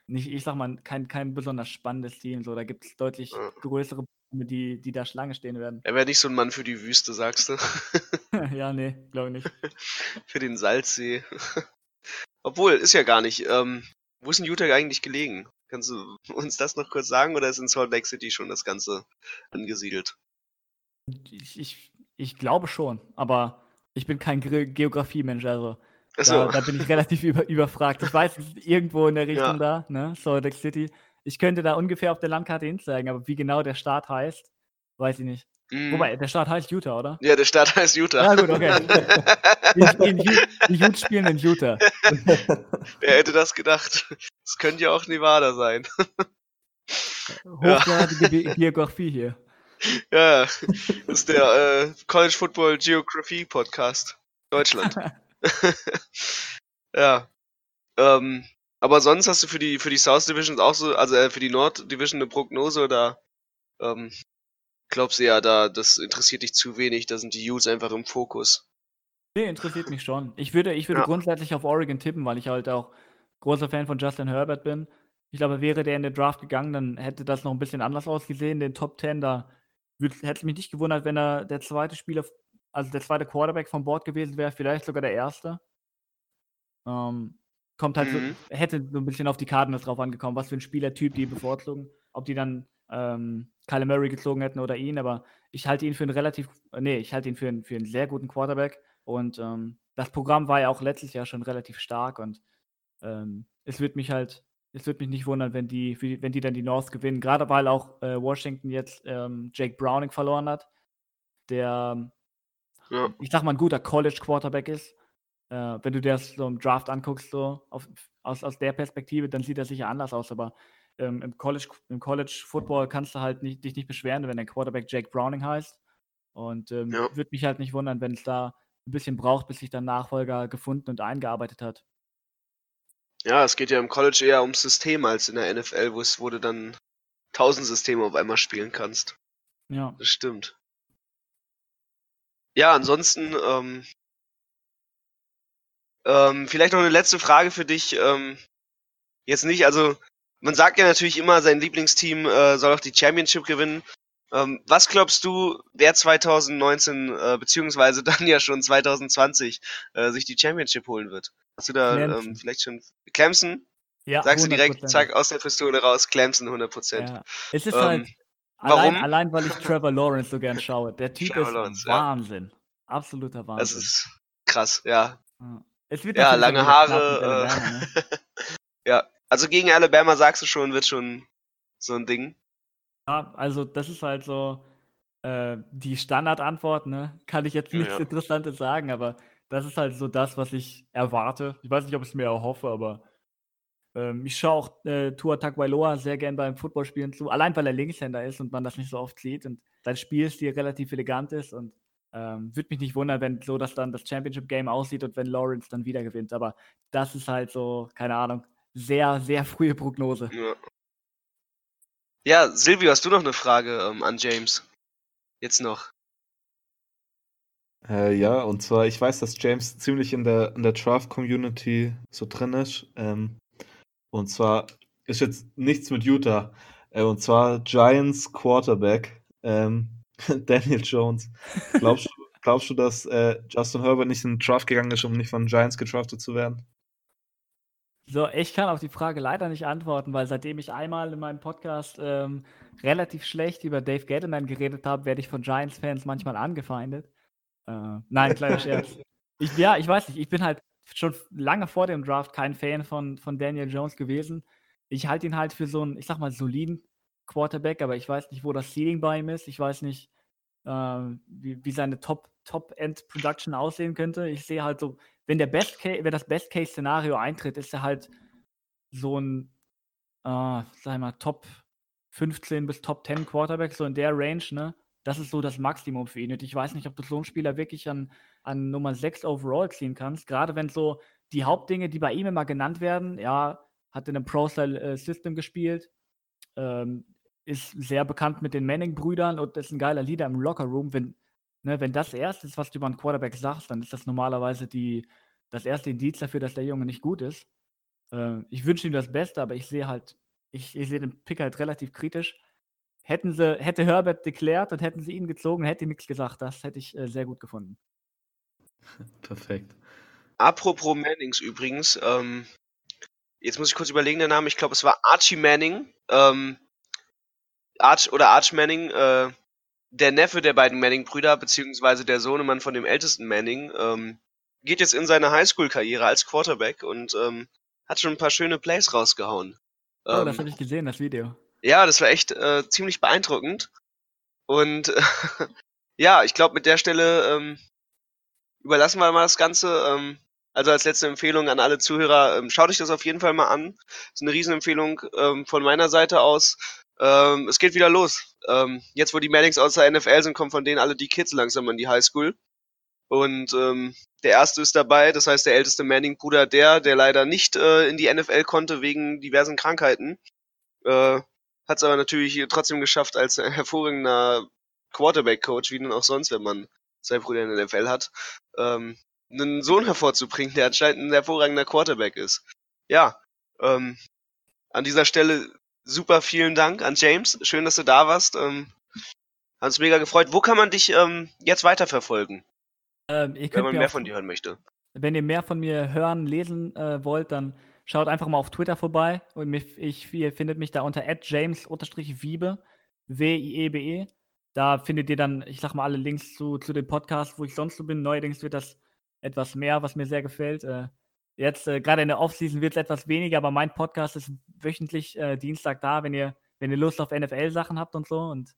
nicht, ich sag mal, kein, kein besonders spannendes Team. So, da gibt es deutlich Ja. größere, die, die da Schlange stehen werden. Er wäre nicht so ein Mann für die Wüste, sagst du. ja, nee, glaube ich nicht. für den Salzsee. Obwohl, ist ja gar nicht. Ähm, wo ist denn Utah eigentlich gelegen? Kannst du uns das noch kurz sagen oder ist in Salt Lake City schon das Ganze angesiedelt? Ich, ich, ich glaube schon, aber ich bin kein Ge Geografie-Mensch, also Da, da bin ich relativ über, überfragt. Ich weiß, es ist irgendwo in der Richtung da, ne? Salt Lake City. Ich könnte da ungefähr auf der Landkarte hinzeigen, aber wie genau der Staat heißt, weiß ich nicht. mm, Wobei, der Staat heißt Utah, oder? ja, der Staat heißt Utah. Ja, gut, okay. Die, spielen, Ju- die Utes spielen in Utah. Wer hätte das gedacht? Das könnte ja auch Nevada sein. Hochgradige Ge Geografie hier. Ja, das ist der äh, College Football Geography Podcast. Deutschland. ja. Ähm, aber sonst hast du für die für die South Division auch so, also äh, für die Nord Division eine Prognose oder ähm, glaubst du ja, da das interessiert dich zu wenig, da sind die Utes einfach im Fokus. Nee, interessiert mich schon. Ich würde, ich würde Ja. grundsätzlich auf Oregon tippen, weil ich halt auch großer Fan von Justin Herbert bin. Ich glaube, wäre der in den Draft gegangen, dann hätte das noch ein bisschen anders ausgesehen. Den Top 10, da hätte es mich nicht gewundert, wenn er der zweite Spieler, also der zweite Quarterback vom Board gewesen wäre, vielleicht sogar der erste. Ähm, kommt halt, Mhm. so, hätte so ein bisschen auf die Cardinals drauf angekommen, was für ein Spielertyp die bevorzugen. Ob die dann ähm, Kyle Murray gezogen hätten oder ihn, aber ich halte ihn für einen relativ, nee, ich halte ihn für einen, für einen sehr guten Quarterback. Und ähm, das Programm war ja auch letztes Jahr schon relativ stark und ähm, es wird mich halt, es wird mich nicht wundern, wenn die, wenn die dann die North gewinnen. Gerade weil auch äh, Washington jetzt ähm, Jake Browning verloren hat, der, Ja. ich sag mal, ein guter College-Quarterback ist. Äh, wenn du dir das so im Draft anguckst, so auf, aus, aus der Perspektive, dann sieht das sicher anders aus, aber ähm, im College, im College Football kannst du halt nicht, dich nicht beschweren, wenn dein Quarterback Jake Browning heißt. Und ähm, Ja. würde mich halt nicht wundern, wenn es da ein bisschen braucht, bis sich der Nachfolger gefunden und eingearbeitet hat. Ja, es geht ja im College eher ums System als in der NFL, wo es wo du dann tausend Systeme auf einmal spielen kannst. Ja. Das stimmt. Ja, ansonsten, ähm, ähm, vielleicht noch eine letzte Frage für dich. Ähm, jetzt nicht, also man sagt ja natürlich immer, sein Lieblingsteam äh, soll auch die Championship gewinnen. Ähm, was glaubst du, wer 2019 äh, beziehungsweise dann ja schon 2020 äh, sich die Championship holen wird? Hast du da ähm, vielleicht schon Clemson? ja Sagst du direkt, 100%. zack, aus der Pistole raus, Clemson 100%. Ja. Es ist Ähm, halt, warum? allein, allein weil ich Trevor Lawrence so gern schaue. Der Typ Trevor ist Lawrence, ja. Wahnsinn. Absoluter Wahnsinn. Das ist krass, ja. Ja. Es wird Ja, lange Haare. Äh, Alabama, ne? ja, also gegen Alabama sagst du schon, wird schon so ein Ding. Ja, also das ist halt so äh, die Standardantwort, ne? Kann ich jetzt nichts Ja. Interessantes sagen, aber das ist halt so das, was ich erwarte. Ich weiß nicht, ob ich es mir erhoffe, aber Ähm, ich schaue auch äh, Tua Tagovailoa sehr gern beim Footballspielen zu, allein weil er Linkshänder ist und man das nicht so oft sieht und sein Spielstil relativ elegant ist und ähm, würde mich nicht wundern, wenn so das dann das Championship Game aussieht und wenn Lawrence dann wieder gewinnt. Aber das ist halt so, keine Ahnung, sehr, sehr frühe Prognose. Ja. Ja, Silvio, hast du noch eine Frage ähm, an James? Jetzt noch. Äh, ja, und zwar, ich weiß, dass James ziemlich in der, in der Draft-Community so drin ist. Ähm, und zwar ist jetzt nichts mit Utah. Äh, und zwar Giants Quarterback, ähm, Daniel Jones. Glaubst du, glaubst du dass äh, Justin Herbert nicht in den Draft gegangen ist, um nicht von Giants gedraftet zu werden? So, ich kann auf die Frage leider nicht antworten, weil seitdem ich einmal in meinem Podcast ähm, relativ schlecht über Dave Gettleman geredet habe, werde ich von Giants-Fans manchmal angefeindet. Äh, nein, kleiner Scherz. Ich, ja, ich weiß nicht, ich bin halt schon lange vor dem Draft kein Fan von, von Daniel Jones gewesen. Ich halte ihn halt für so einen, ich sag mal, soliden Quarterback, aber ich weiß nicht, wo das Ceiling bei ihm ist. Ich weiß nicht, äh, wie, wie seine Top-End-Production Top aussehen könnte. Ich sehe halt so, wenn der Best Case, wenn das Best-Case-Szenario eintritt, ist er halt so ein, äh, sag mal, Top 15 bis Top 10 Quarterback, so in der Range, ne? Das ist so das Maximum für ihn. Und ich weiß nicht, ob du so einen Spieler wirklich an, an Nummer 6 overall ziehen kannst. Gerade wenn so die Hauptdinge, die bei ihm immer genannt werden, ja, hat in einem Pro-Style-System gespielt, ähm, ist sehr bekannt mit den Manning-Brüdern und ist ein geiler Leader im Locker-Room. Wenn, ne, wenn das erste ist, was du über einen Quarterback sagst, dann ist das normalerweise die, das erste Indiz dafür, dass der Junge nicht gut ist. Äh, ich wünsche ihm das Beste, aber ich sehe halt, ich, ich sehe den Pick halt relativ kritisch. Hätten sie, hätte Herbert deklärt und hätten sie ihn gezogen, hätte ich nichts gesagt. Das hätte ich äh, sehr gut gefunden. Perfekt. Apropos Mannings übrigens, ähm, jetzt muss ich kurz überlegen, der Name, ich glaube, es war Archie Manning, ähm, Arch oder Arch Manning, äh, der Neffe der beiden Manning-Brüder, beziehungsweise der Sohnemann von dem ältesten Manning, ähm, geht jetzt in seine Highschool-Karriere als Quarterback und ähm, hat schon ein paar schöne Plays rausgehauen. Oh, ähm, das habe ich gesehen, das Video. Ja, das war echt äh, ziemlich beeindruckend. Und äh, ja, ich glaube, mit der Stelle ähm, überlassen wir mal das Ganze. Ähm, also als letzte Empfehlung an alle Zuhörer, ähm, schaut euch das auf jeden Fall mal an. Das ist eine Riesenempfehlung ähm, von meiner Seite aus. Ähm, es geht wieder los. Ähm, jetzt, wo die Mannings aus der NFL sind, kommen von denen alle die Kids langsam an die Highschool. Und ähm, der erste ist dabei, das heißt der älteste Manning-Bruder, der, der leider nicht äh, in die NFL konnte wegen diversen Krankheiten. Äh, Hat es aber natürlich trotzdem geschafft als hervorragender Quarterback-Coach, wie nun auch sonst, wenn man zwei Brüder in der NFL hat, ähm, einen Sohn hervorzubringen, der anscheinend ein hervorragender Quarterback ist. Ja, ähm, an dieser Stelle super vielen Dank an James. Schön, dass du da warst. Ähm, hat uns mega gefreut. Wo kann man dich ähm, jetzt weiterverfolgen? Ähm, wenn man mehr von dir hören möchte. Wenn ihr mehr von mir hören, lesen äh, wollt, dann schaut einfach mal auf Twitter vorbei. Und mich, ich, ihr findet mich da unter james-wiebe, W-I-E-B-E. -E. Da findet ihr dann, ich sag mal, alle Links zu, zu dem Podcast, wo ich sonst so bin. Neuerdings wird das etwas mehr, was mir sehr gefällt. Äh, Jetzt, äh, gerade in der Offseason wird es etwas weniger, aber mein Podcast ist wöchentlich äh, Dienstag da, wenn ihr, wenn ihr Lust auf NFL-Sachen habt und so. Und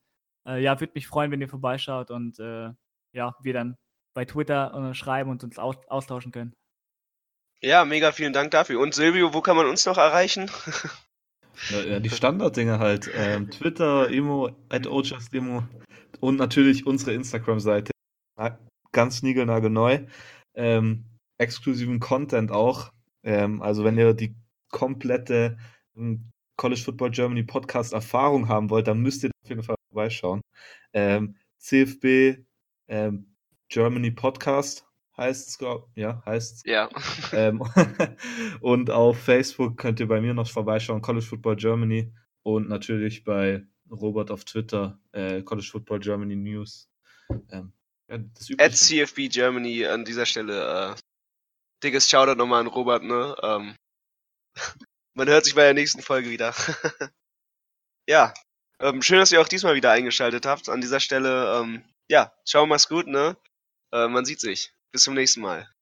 äh, ja, würde mich freuen, wenn ihr vorbeischaut und äh, ja, wir dann bei Twitter äh, schreiben und uns aus austauschen können. Ja, mega vielen Dank dafür. Und Silvio, wo kann man uns noch erreichen? ja, die Standarddinge halt. Ähm, Twitter, Emo, at Demo und natürlich unsere Instagram-Seite. Ganz niegelnagelneu. Ähm, exklusiven Content auch. Ähm, also wenn ihr die komplette ähm, College Football Germany Podcast Erfahrung haben wollt, dann müsst ihr auf jeden Fall vorbeischauen. Ähm, CFB ähm, Germany Podcast heißt es, ja, heißt. Ja. Ähm, und auf Facebook könnt ihr bei mir noch vorbeischauen, College Football Germany und natürlich bei Robert auf Twitter, äh, College Football Germany News. Ähm, ja, At CFB Germany an dieser Stelle äh, dickes Shoutout nochmal an Robert, ne? Ähm, man hört sich bei der nächsten Folge wieder. ja, ähm, schön, dass ihr auch diesmal wieder eingeschaltet habt. An dieser Stelle, ähm, ja, ciao, mach's gut, ne? Äh, man sieht sich. Bis zum nächsten Mal.